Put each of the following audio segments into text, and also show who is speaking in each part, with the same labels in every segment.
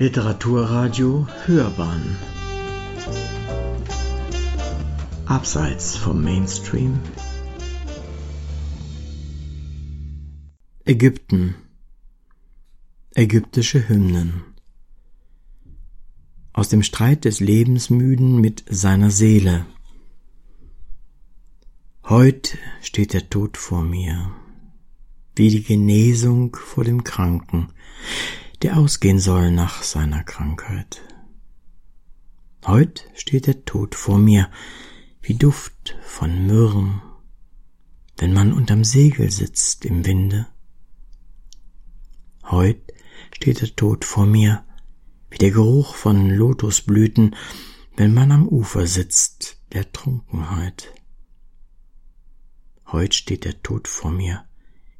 Speaker 1: Literaturradio Hörbahn. Abseits vom Mainstream. Ägypten. Ägyptische Hymnen. Aus dem Streit des Lebensmüden mit seiner Seele. Heut steht der Tod vor mir, wie die Genesung vor dem Kranken, der ausgehen soll nach seiner Krankheit. Heut steht der Tod vor mir, wie Duft von Myrrhen, wenn man unterm Segel sitzt im Winde. Heut steht der Tod vor mir, wie der Geruch von Lotusblüten, wenn man am Ufer sitzt der Trunkenheit. Heut steht der Tod vor mir,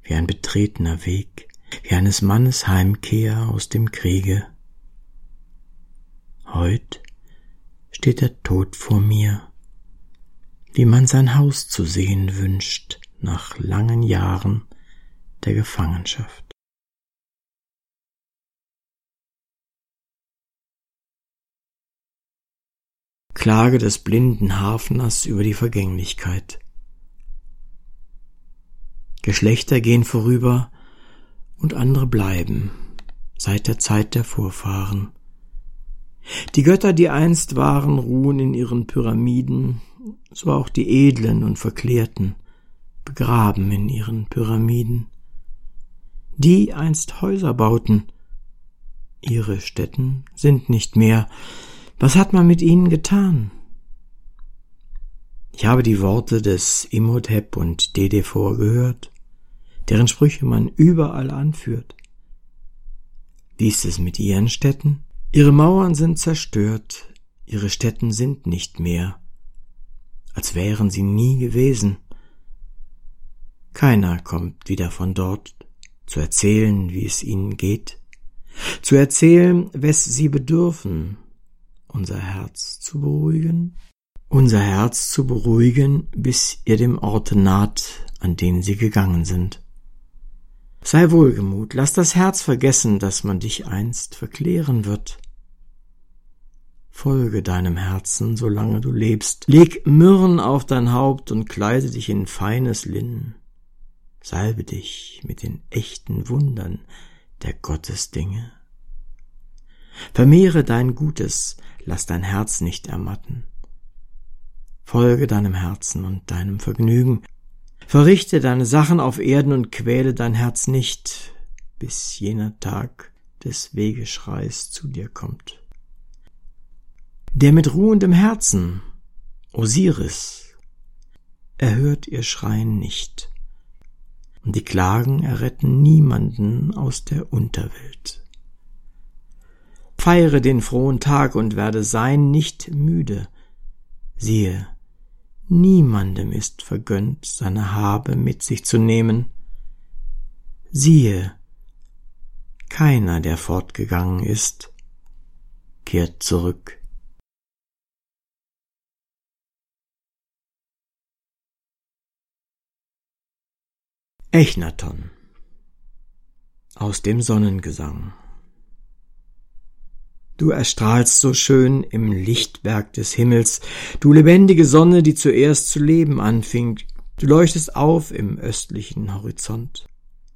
Speaker 1: wie ein betretener Weg, wie eines Mannes Heimkehr aus dem Kriege. Heut steht der Tod vor mir, wie man sein Haus zu sehen wünscht nach langen Jahren der Gefangenschaft. Klage des blinden Hafners über die Vergänglichkeit. Geschlechter gehen vorüber und andere bleiben seit der Zeit der Vorfahren. Die Götter, die einst waren, ruhen in ihren Pyramiden, so auch die Edlen und Verklärten, begraben in ihren Pyramiden. Die einst Häuser bauten, ihre Stätten sind nicht mehr. Was hat man mit ihnen getan? Ich habe die Worte des Imhotep und Dedefor gehört, deren Sprüche man überall anführt. Wie ist es mit ihren Städten? Ihre Mauern sind zerstört, ihre Städten sind nicht mehr, als wären sie nie gewesen. Keiner kommt wieder von dort, zu erzählen, wie es ihnen geht, zu erzählen, wes sie bedürfen, unser Herz zu beruhigen, unser Herz zu beruhigen, bis ihr dem Orte naht, an den sie gegangen sind. Sei wohlgemut, lass das Herz vergessen, dass man dich einst verklären wird. Folge deinem Herzen, solange du lebst. Leg Myrrhen auf dein Haupt und kleide dich in feines Linnen. Salbe dich mit den echten Wundern der Gottesdinge. Vermehre dein Gutes, lass dein Herz nicht ermatten. Folge deinem Herzen und deinem Vergnügen. Verrichte deine Sachen auf Erden und quäle dein Herz nicht, bis jener Tag des Wegeschreis zu dir kommt. Der mit ruhendem Herzen, Osiris, erhört ihr Schreien nicht, und die Klagen erretten niemanden aus der Unterwelt. Feiere den frohen Tag und werde sein nicht müde. Siehe, Niemandem ist vergönnt, seine Habe mit sich zu nehmen. Siehe, keiner, der fortgegangen ist, kehrt zurück. Echnaton aus dem Sonnengesang Du erstrahlst so schön im Lichtberg des Himmels, du lebendige Sonne, die zuerst zu leben anfing, du leuchtest auf im östlichen Horizont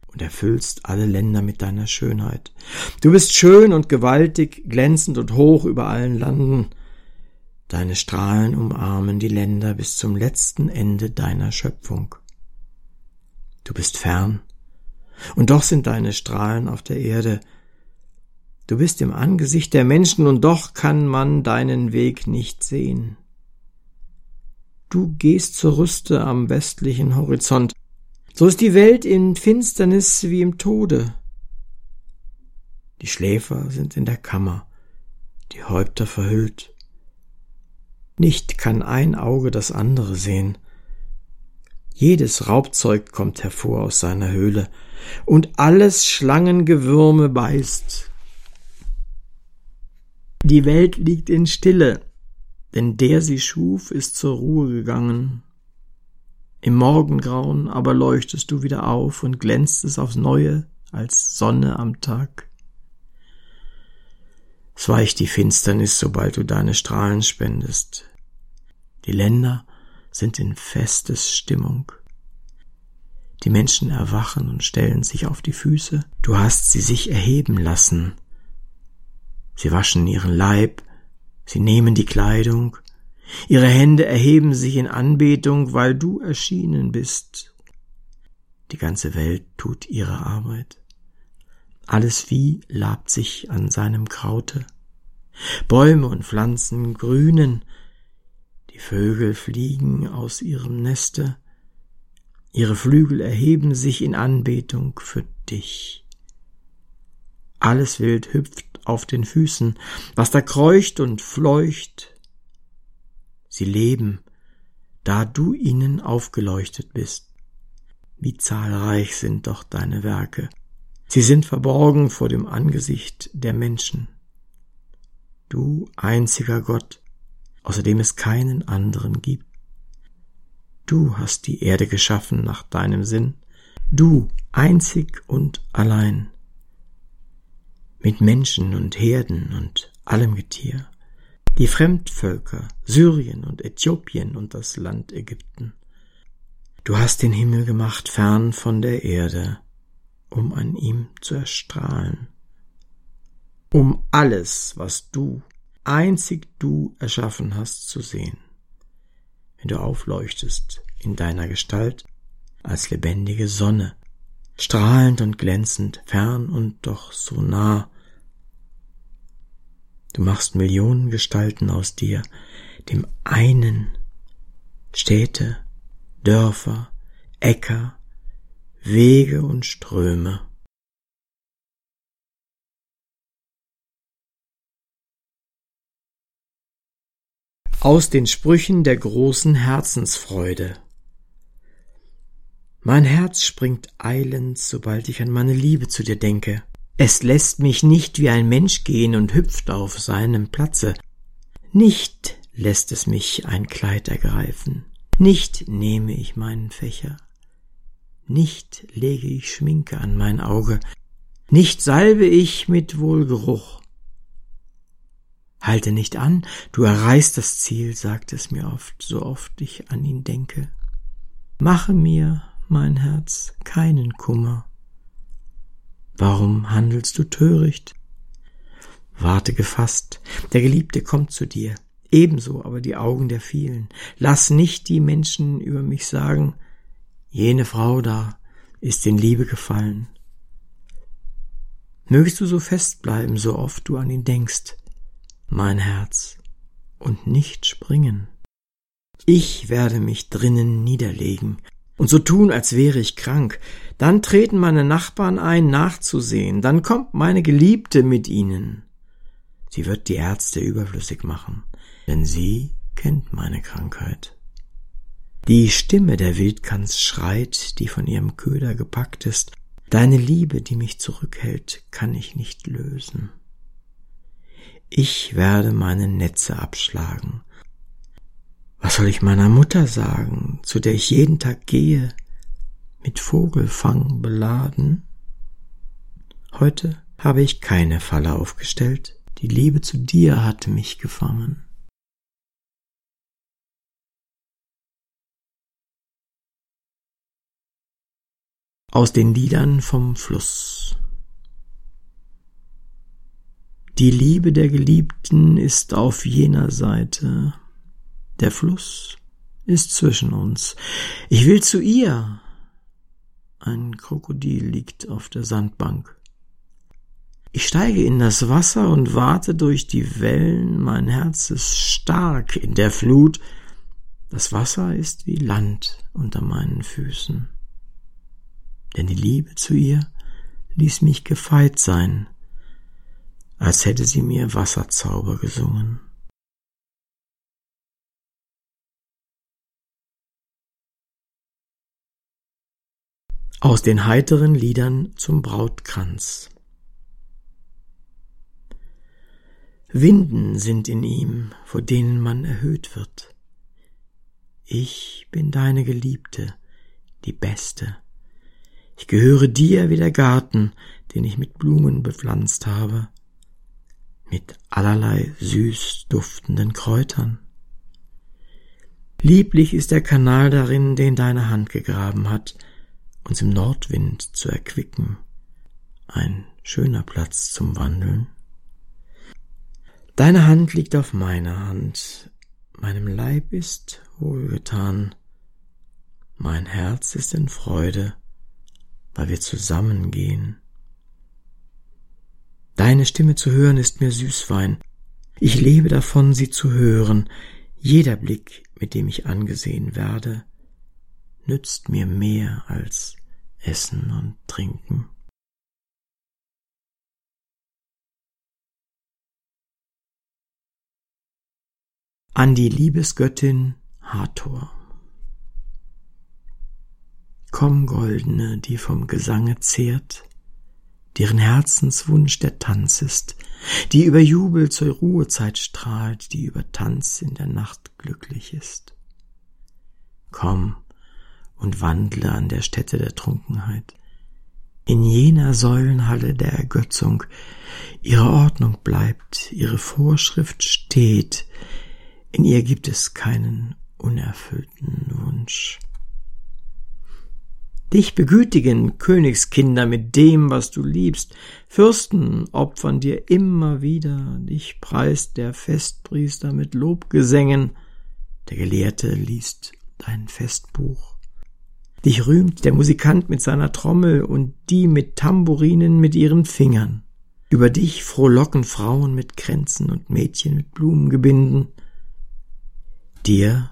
Speaker 1: und erfüllst alle Länder mit deiner Schönheit. Du bist schön und gewaltig, glänzend und hoch über allen Landen. Deine Strahlen umarmen die Länder bis zum letzten Ende deiner Schöpfung. Du bist fern, und doch sind deine Strahlen auf der Erde, Du bist im Angesicht der Menschen und doch kann man deinen Weg nicht sehen. Du gehst zur Rüste am westlichen Horizont. So ist die Welt in Finsternis wie im Tode. Die Schläfer sind in der Kammer, die Häupter verhüllt. Nicht kann ein Auge das andere sehen. Jedes Raubzeug kommt hervor aus seiner Höhle, und alles Schlangengewürme beißt, die Welt liegt in Stille, denn der sie schuf, ist zur Ruhe gegangen. Im Morgengrauen aber leuchtest du wieder auf und glänzt es aufs neue als Sonne am Tag. Es weicht die Finsternis, sobald du deine Strahlen spendest. Die Länder sind in festes Stimmung. Die Menschen erwachen und stellen sich auf die Füße. Du hast sie sich erheben lassen. Sie waschen ihren Leib, sie nehmen die Kleidung, ihre Hände erheben sich in Anbetung, weil du erschienen bist. Die ganze Welt tut ihre Arbeit. Alles Vieh labt sich an seinem Kraute. Bäume und Pflanzen grünen, die Vögel fliegen aus ihrem Neste, ihre Flügel erheben sich in Anbetung für dich. Alles Wild hüpft auf den Füßen, was da kreucht und fleucht. Sie leben, da du ihnen aufgeleuchtet bist. Wie zahlreich sind doch deine Werke. Sie sind verborgen vor dem Angesicht der Menschen. Du einziger Gott, außerdem es keinen anderen gibt. Du hast die Erde geschaffen nach deinem Sinn, du einzig und allein, mit Menschen und Herden und allem Getier, die Fremdvölker, Syrien und Äthiopien und das Land Ägypten. Du hast den Himmel gemacht fern von der Erde, um an ihm zu erstrahlen, um alles, was du, einzig du erschaffen hast, zu sehen. Wenn du aufleuchtest in deiner Gestalt als lebendige Sonne, strahlend und glänzend, fern und doch so nah. Du machst Millionen Gestalten aus dir, dem einen Städte, Dörfer, Äcker, Wege und Ströme. Aus den Sprüchen der großen Herzensfreude. Mein Herz springt eilend, sobald ich an meine Liebe zu dir denke. Es lässt mich nicht wie ein Mensch gehen und hüpft auf seinem Platze. Nicht lässt es mich ein Kleid ergreifen. Nicht nehme ich meinen Fächer. Nicht lege ich Schminke an mein Auge, nicht salbe ich mit Wohlgeruch. Halte nicht an, du erreichst das Ziel, sagt es mir oft, so oft ich an ihn denke. Mache mir, mein Herz, keinen Kummer. Warum handelst du töricht? Warte gefasst, der Geliebte kommt zu dir, ebenso aber die Augen der vielen. Lass nicht die Menschen über mich sagen, Jene Frau da ist in Liebe gefallen. Mögest du so fest bleiben, so oft du an ihn denkst, mein Herz, und nicht springen. Ich werde mich drinnen niederlegen und so tun, als wäre ich krank. Dann treten meine Nachbarn ein, nachzusehen. Dann kommt meine Geliebte mit ihnen. Sie wird die Ärzte überflüssig machen, denn sie kennt meine Krankheit. Die Stimme der Wildgans schreit, die von ihrem Köder gepackt ist. Deine Liebe, die mich zurückhält, kann ich nicht lösen. Ich werde meine Netze abschlagen. Was soll ich meiner Mutter sagen, zu der ich jeden Tag gehe, mit Vogelfang beladen? Heute habe ich keine Falle aufgestellt, die Liebe zu dir hatte mich gefangen. aus den Liedern vom Fluss. Die Liebe der Geliebten ist auf jener Seite, der Fluss ist zwischen uns. Ich will zu ihr. Ein Krokodil liegt auf der Sandbank. Ich steige in das Wasser und warte durch die Wellen, mein Herz ist stark in der Flut, das Wasser ist wie Land unter meinen Füßen denn die Liebe zu ihr ließ mich gefeit sein, als hätte sie mir Wasserzauber gesungen. Aus den heiteren Liedern zum Brautkranz. Winden sind in ihm, vor denen man erhöht wird. Ich bin deine Geliebte, die Beste, ich gehöre dir wie der Garten, den ich mit Blumen bepflanzt habe. mit allerlei süß duftenden Kräutern. Lieblich ist der Kanal darin, den deine Hand gegraben hat, uns im Nordwind zu erquicken. Ein schöner Platz zum Wandeln. Deine Hand liegt auf meiner Hand, meinem Leib ist wohlgetan, mein Herz ist in Freude, weil wir zusammengehen. Deine Stimme zu hören ist mir Süßwein, ich lebe davon, sie zu hören, jeder Blick, mit dem ich angesehen werde, nützt mir mehr als Essen und Trinken. an die Liebesgöttin Hathor. Komm, Goldene, die vom Gesange zehrt, deren Herzenswunsch der Tanz ist, die über Jubel zur Ruhezeit strahlt, die über Tanz in der Nacht glücklich ist. Komm und wandle an der Stätte der Trunkenheit, in jener Säulenhalle der Ergötzung, ihre Ordnung bleibt, ihre Vorschrift steht, in ihr gibt es keinen unerfüllten Wunsch. Dich begütigen Königskinder mit dem, was du liebst. Fürsten opfern dir immer wieder. Dich preist der Festpriester mit Lobgesängen. Der Gelehrte liest dein Festbuch. Dich rühmt der Musikant mit seiner Trommel und die mit Tamburinen mit ihren Fingern. Über dich frohlocken Frauen mit Kränzen und Mädchen mit Blumengebinden. Dir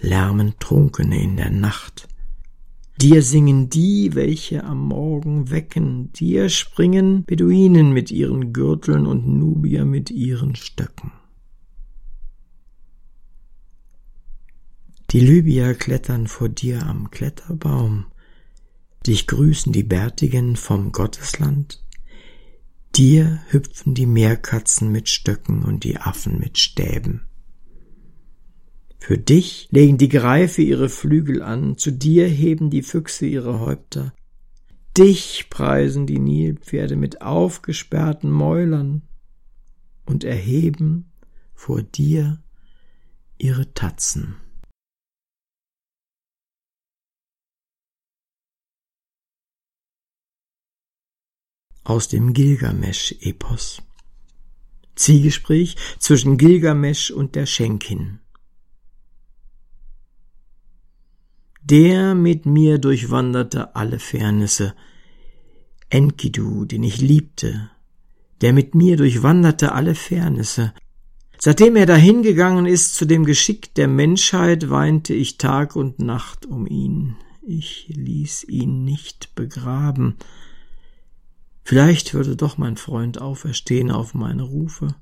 Speaker 1: lärmen Trunkene in der Nacht. Dir singen die, welche am Morgen wecken, dir springen Beduinen mit ihren Gürteln und Nubier mit ihren Stöcken. Die Libyer klettern vor dir am Kletterbaum, dich grüßen die Bärtigen vom Gottesland, dir hüpfen die Meerkatzen mit Stöcken und die Affen mit Stäben. Für dich legen die Greife ihre Flügel an, zu dir heben die Füchse ihre Häupter. Dich preisen die Nilpferde mit aufgesperrten Mäulern und erheben vor dir ihre Tatzen. Aus dem Gilgamesch-Epos Zielgespräch zwischen Gilgamesch und der Schenkin Der mit mir durchwanderte alle Fairnisse. Enkidu, den ich liebte, der mit mir durchwanderte alle Fairnisse. Seitdem er dahingegangen ist zu dem Geschick der Menschheit, weinte ich Tag und Nacht um ihn. Ich ließ ihn nicht begraben. Vielleicht würde doch mein Freund auferstehen auf meine Rufe.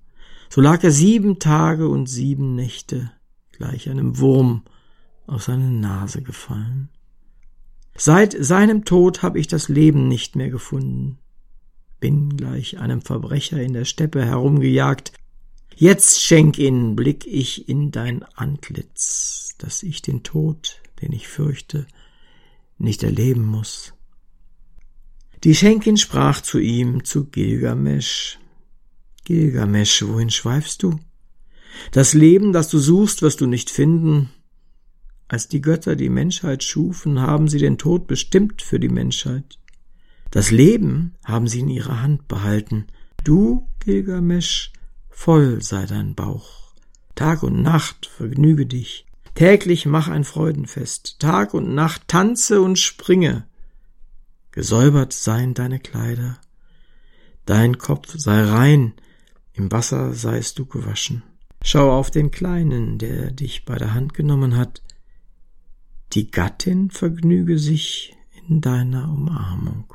Speaker 1: So lag er sieben Tage und sieben Nächte gleich einem Wurm auf seine Nase gefallen. Seit seinem Tod habe ich das Leben nicht mehr gefunden, bin gleich einem Verbrecher in der Steppe herumgejagt. Jetzt, schenk ihn, blick ich in dein Antlitz, dass ich den Tod, den ich fürchte, nicht erleben muss. Die Schenkin sprach zu ihm, zu Gilgamesch. Gilgamesch, wohin schweifst du? Das Leben, das du suchst, wirst du nicht finden, als die Götter die Menschheit schufen, haben sie den Tod bestimmt für die Menschheit. Das Leben haben sie in ihrer Hand behalten. Du, Gilgamesch, voll sei dein Bauch. Tag und Nacht vergnüge dich. Täglich mach ein Freudenfest. Tag und Nacht tanze und springe. Gesäubert seien deine Kleider. Dein Kopf sei rein, im Wasser seist du gewaschen. Schau auf den Kleinen, der dich bei der Hand genommen hat, die Gattin vergnüge sich in deiner Umarmung.